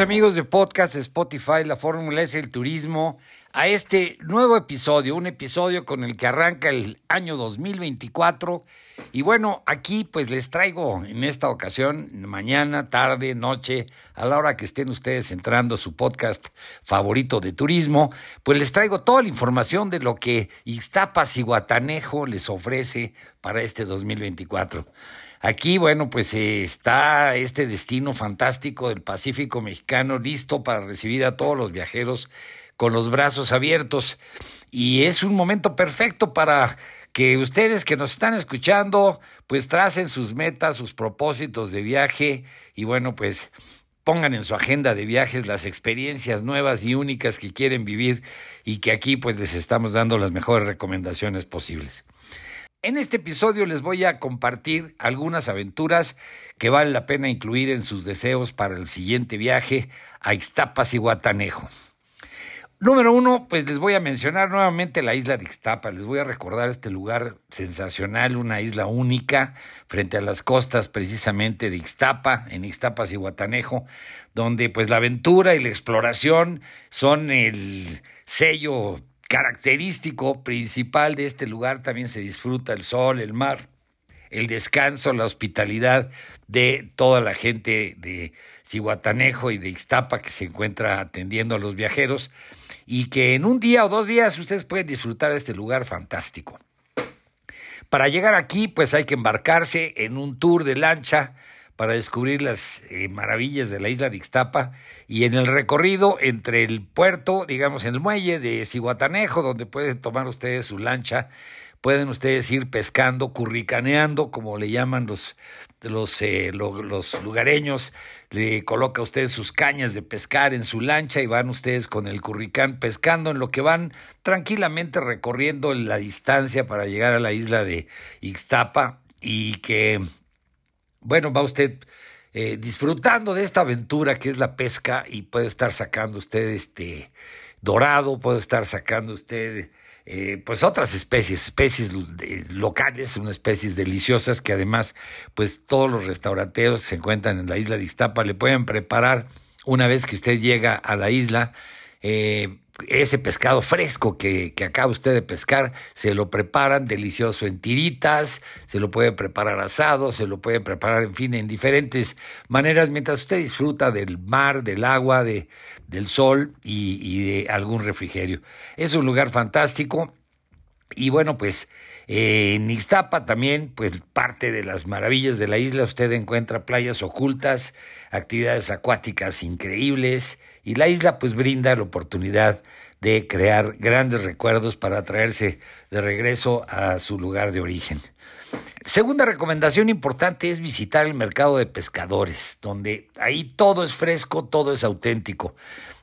Amigos de podcast Spotify, la fórmula es el turismo, a este nuevo episodio, un episodio con el que arranca el año 2024. Y bueno, aquí pues les traigo en esta ocasión, mañana, tarde, noche, a la hora que estén ustedes entrando a su podcast favorito de turismo, pues les traigo toda la información de lo que Ixtapas y Guatanejo les ofrece para este 2024. Aquí, bueno, pues eh, está este destino fantástico del Pacífico mexicano listo para recibir a todos los viajeros con los brazos abiertos. Y es un momento perfecto para que ustedes que nos están escuchando, pues tracen sus metas, sus propósitos de viaje y bueno, pues pongan en su agenda de viajes las experiencias nuevas y únicas que quieren vivir y que aquí pues les estamos dando las mejores recomendaciones posibles. En este episodio les voy a compartir algunas aventuras que vale la pena incluir en sus deseos para el siguiente viaje a Ixtapas y Guatanejo. Número uno, pues les voy a mencionar nuevamente la isla de Ixtapa. Les voy a recordar este lugar sensacional, una isla única frente a las costas precisamente de Ixtapa, en Ixtapas y Guatanejo, donde pues la aventura y la exploración son el sello característico principal de este lugar también se disfruta el sol, el mar, el descanso, la hospitalidad de toda la gente de Cihuatanejo y de Ixtapa que se encuentra atendiendo a los viajeros y que en un día o dos días ustedes pueden disfrutar de este lugar fantástico. Para llegar aquí, pues hay que embarcarse en un tour de lancha para descubrir las eh, maravillas de la isla de Ixtapa y en el recorrido entre el puerto, digamos en el muelle de Cihuatanejo, donde pueden tomar ustedes su lancha, pueden ustedes ir pescando, curricaneando, como le llaman los, los, eh, los lugareños, le coloca a ustedes sus cañas de pescar en su lancha y van ustedes con el curricán pescando en lo que van tranquilamente recorriendo la distancia para llegar a la isla de Ixtapa y que bueno, va usted eh, disfrutando de esta aventura que es la pesca y puede estar sacando usted este dorado, puede estar sacando usted eh, pues otras especies, especies locales, unas especies deliciosas que además pues todos los restauranteros se encuentran en la isla de Iztapa le pueden preparar una vez que usted llega a la isla eh, ese pescado fresco que, acaba usted de pescar, se lo preparan delicioso en tiritas, se lo puede preparar asado, se lo puede preparar, en fin, en diferentes maneras, mientras usted disfruta del mar, del agua, de, del sol y, y de algún refrigerio. Es un lugar fantástico y bueno, pues eh, en Ixtapa también, pues parte de las maravillas de la isla, usted encuentra playas ocultas, actividades acuáticas increíbles, y la isla pues brinda la oportunidad de crear grandes recuerdos para traerse de regreso a su lugar de origen. Segunda recomendación importante es visitar el mercado de pescadores, donde ahí todo es fresco, todo es auténtico.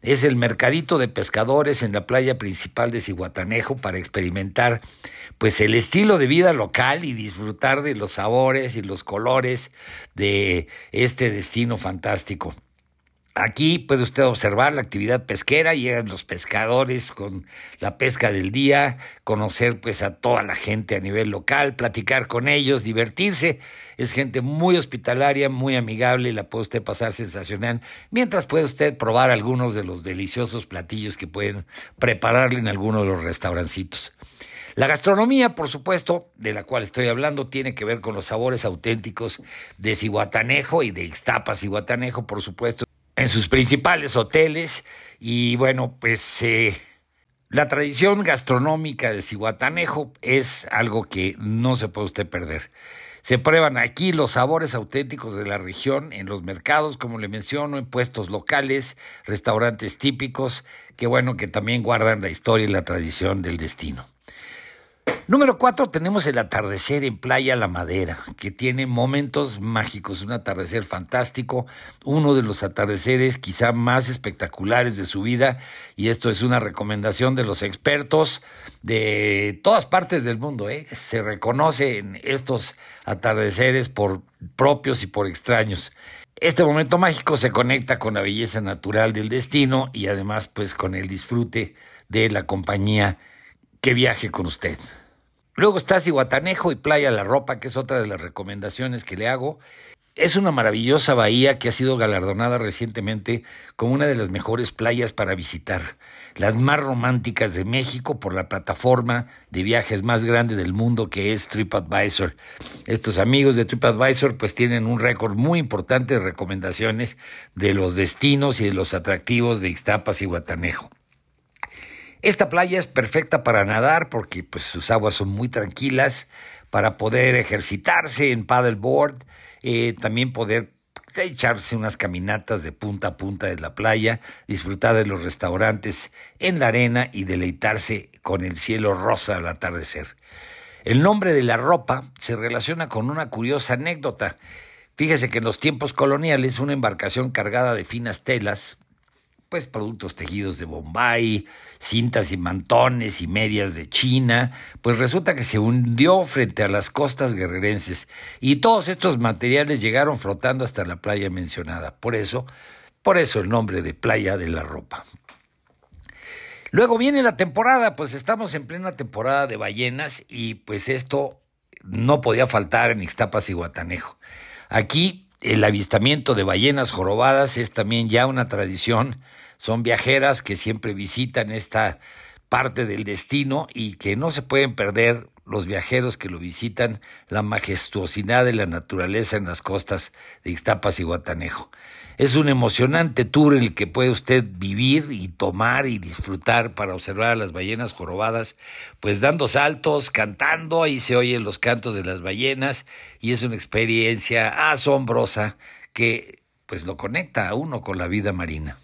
Es el mercadito de pescadores en la playa principal de Cihuatanejo para experimentar pues el estilo de vida local y disfrutar de los sabores y los colores de este destino fantástico. Aquí puede usted observar la actividad pesquera, llegan los pescadores con la pesca del día, conocer pues a toda la gente a nivel local, platicar con ellos, divertirse. Es gente muy hospitalaria, muy amigable y la puede usted pasar sensacional, mientras puede usted probar algunos de los deliciosos platillos que pueden prepararle en alguno de los restaurancitos. La gastronomía, por supuesto, de la cual estoy hablando, tiene que ver con los sabores auténticos de Cihuatanejo y de Ixtapas Cihuatanejo, por supuesto en sus principales hoteles y bueno, pues eh, la tradición gastronómica de Cihuatanejo es algo que no se puede usted perder. Se prueban aquí los sabores auténticos de la región en los mercados, como le menciono, en puestos locales, restaurantes típicos, que bueno, que también guardan la historia y la tradición del destino. Número cuatro, tenemos el atardecer en Playa La Madera, que tiene momentos mágicos, un atardecer fantástico, uno de los atardeceres quizá más espectaculares de su vida, y esto es una recomendación de los expertos de todas partes del mundo. ¿eh? Se reconocen estos atardeceres por propios y por extraños. Este momento mágico se conecta con la belleza natural del destino y además pues con el disfrute de la compañía que viaje con usted. Luego está Cihuatanejo y Playa La Ropa, que es otra de las recomendaciones que le hago. Es una maravillosa bahía que ha sido galardonada recientemente como una de las mejores playas para visitar, las más románticas de México por la plataforma de viajes más grande del mundo que es TripAdvisor. Estos amigos de TripAdvisor pues tienen un récord muy importante de recomendaciones de los destinos y de los atractivos de Ixtapas y Guatanejo. Esta playa es perfecta para nadar porque pues, sus aguas son muy tranquilas, para poder ejercitarse en paddleboard, eh, también poder echarse unas caminatas de punta a punta de la playa, disfrutar de los restaurantes en la arena y deleitarse con el cielo rosa al atardecer. El nombre de la ropa se relaciona con una curiosa anécdota. Fíjese que en los tiempos coloniales una embarcación cargada de finas telas, pues productos tejidos de Bombay, cintas y mantones y medias de China, pues resulta que se hundió frente a las costas guerrerenses y todos estos materiales llegaron flotando hasta la playa mencionada. Por eso, por eso el nombre de Playa de la Ropa. Luego viene la temporada, pues estamos en plena temporada de ballenas y pues esto no podía faltar en Ixtapas y Guatanejo. Aquí el avistamiento de ballenas jorobadas es también ya una tradición son viajeras que siempre visitan esta parte del destino y que no se pueden perder los viajeros que lo visitan la majestuosidad de la naturaleza en las costas de Ixtapas y Guatanejo. Es un emocionante tour en el que puede usted vivir y tomar y disfrutar para observar a las ballenas jorobadas, pues dando saltos, cantando, ahí se oyen los cantos de las ballenas y es una experiencia asombrosa que pues lo conecta a uno con la vida marina.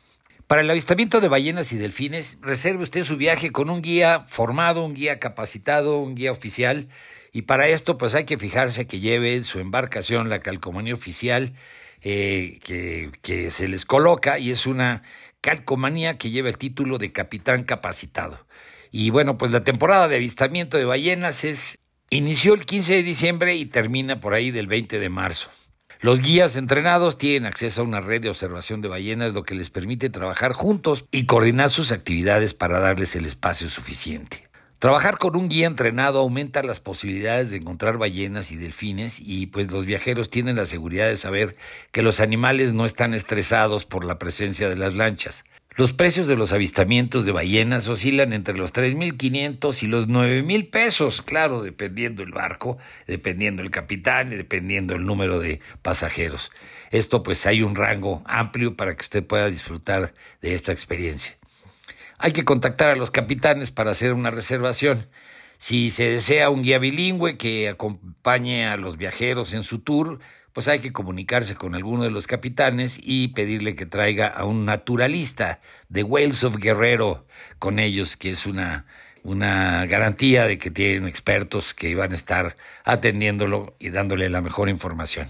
Para el avistamiento de ballenas y delfines, reserve usted su viaje con un guía formado, un guía capacitado, un guía oficial. Y para esto, pues hay que fijarse que lleve su embarcación la calcomanía oficial eh, que, que se les coloca y es una calcomanía que lleva el título de capitán capacitado. Y bueno, pues la temporada de avistamiento de ballenas es inició el 15 de diciembre y termina por ahí del 20 de marzo. Los guías entrenados tienen acceso a una red de observación de ballenas, lo que les permite trabajar juntos y coordinar sus actividades para darles el espacio suficiente. Trabajar con un guía entrenado aumenta las posibilidades de encontrar ballenas y delfines y pues los viajeros tienen la seguridad de saber que los animales no están estresados por la presencia de las lanchas. Los precios de los avistamientos de ballenas oscilan entre los 3.500 y los 9.000 pesos, claro, dependiendo el barco, dependiendo el capitán y dependiendo el número de pasajeros. Esto pues hay un rango amplio para que usted pueda disfrutar de esta experiencia. Hay que contactar a los capitanes para hacer una reservación. Si se desea un guía bilingüe que acompañe a los viajeros en su tour, pues hay que comunicarse con alguno de los capitanes y pedirle que traiga a un naturalista de Wales of Guerrero con ellos, que es una, una garantía de que tienen expertos que iban a estar atendiéndolo y dándole la mejor información.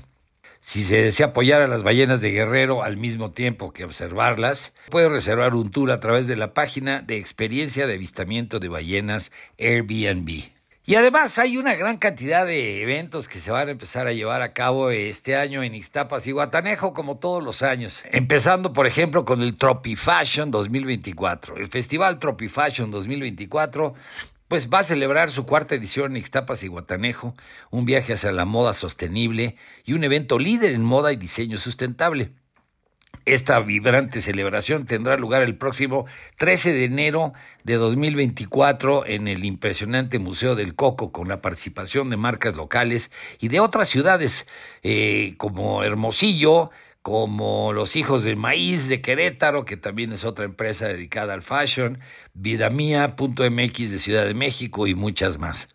Si se desea apoyar a las ballenas de Guerrero al mismo tiempo que observarlas, puede reservar un tour a través de la página de experiencia de avistamiento de ballenas Airbnb. Y además hay una gran cantidad de eventos que se van a empezar a llevar a cabo este año en Ixtapas y Guatanejo, como todos los años. Empezando, por ejemplo, con el Tropi Fashion 2024. El Festival Tropi Fashion 2024 pues va a celebrar su cuarta edición en Ixtapas y Guatanejo, un viaje hacia la moda sostenible y un evento líder en moda y diseño sustentable. Esta vibrante celebración tendrá lugar el próximo 13 de enero de 2024 en el impresionante Museo del Coco con la participación de marcas locales y de otras ciudades eh, como Hermosillo, como Los Hijos del Maíz de Querétaro, que también es otra empresa dedicada al fashion, Vidamia.mx de Ciudad de México y muchas más.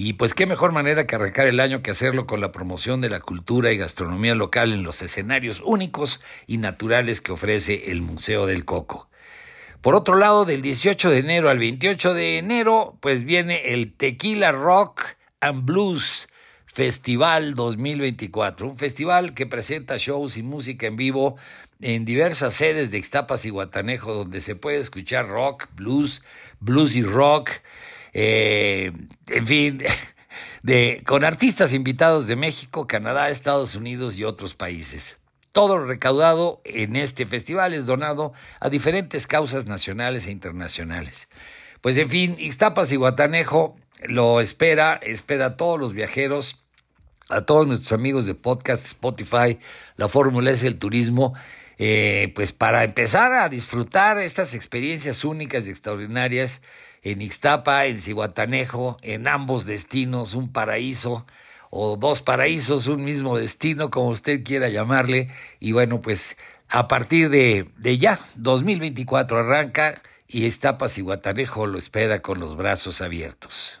Y pues qué mejor manera que arrancar el año que hacerlo con la promoción de la cultura y gastronomía local en los escenarios únicos y naturales que ofrece el Museo del Coco. Por otro lado, del 18 de enero al 28 de enero, pues viene el Tequila Rock and Blues Festival 2024, un festival que presenta shows y música en vivo en diversas sedes de Ixtapas y Guatanejo, donde se puede escuchar rock, blues, blues y rock, eh, en fin, de, con artistas invitados de México, Canadá, Estados Unidos y otros países. Todo lo recaudado en este festival es donado a diferentes causas nacionales e internacionales. Pues en fin, Ixtapas y Guatanejo lo espera, espera a todos los viajeros, a todos nuestros amigos de podcast, Spotify, la Fórmula es el turismo, eh, pues para empezar a disfrutar estas experiencias únicas y extraordinarias en Ixtapa, en Cihuatanejo, en ambos destinos, un paraíso o dos paraísos, un mismo destino, como usted quiera llamarle. Y bueno, pues a partir de, de ya, 2024 arranca y Ixtapas y lo espera con los brazos abiertos.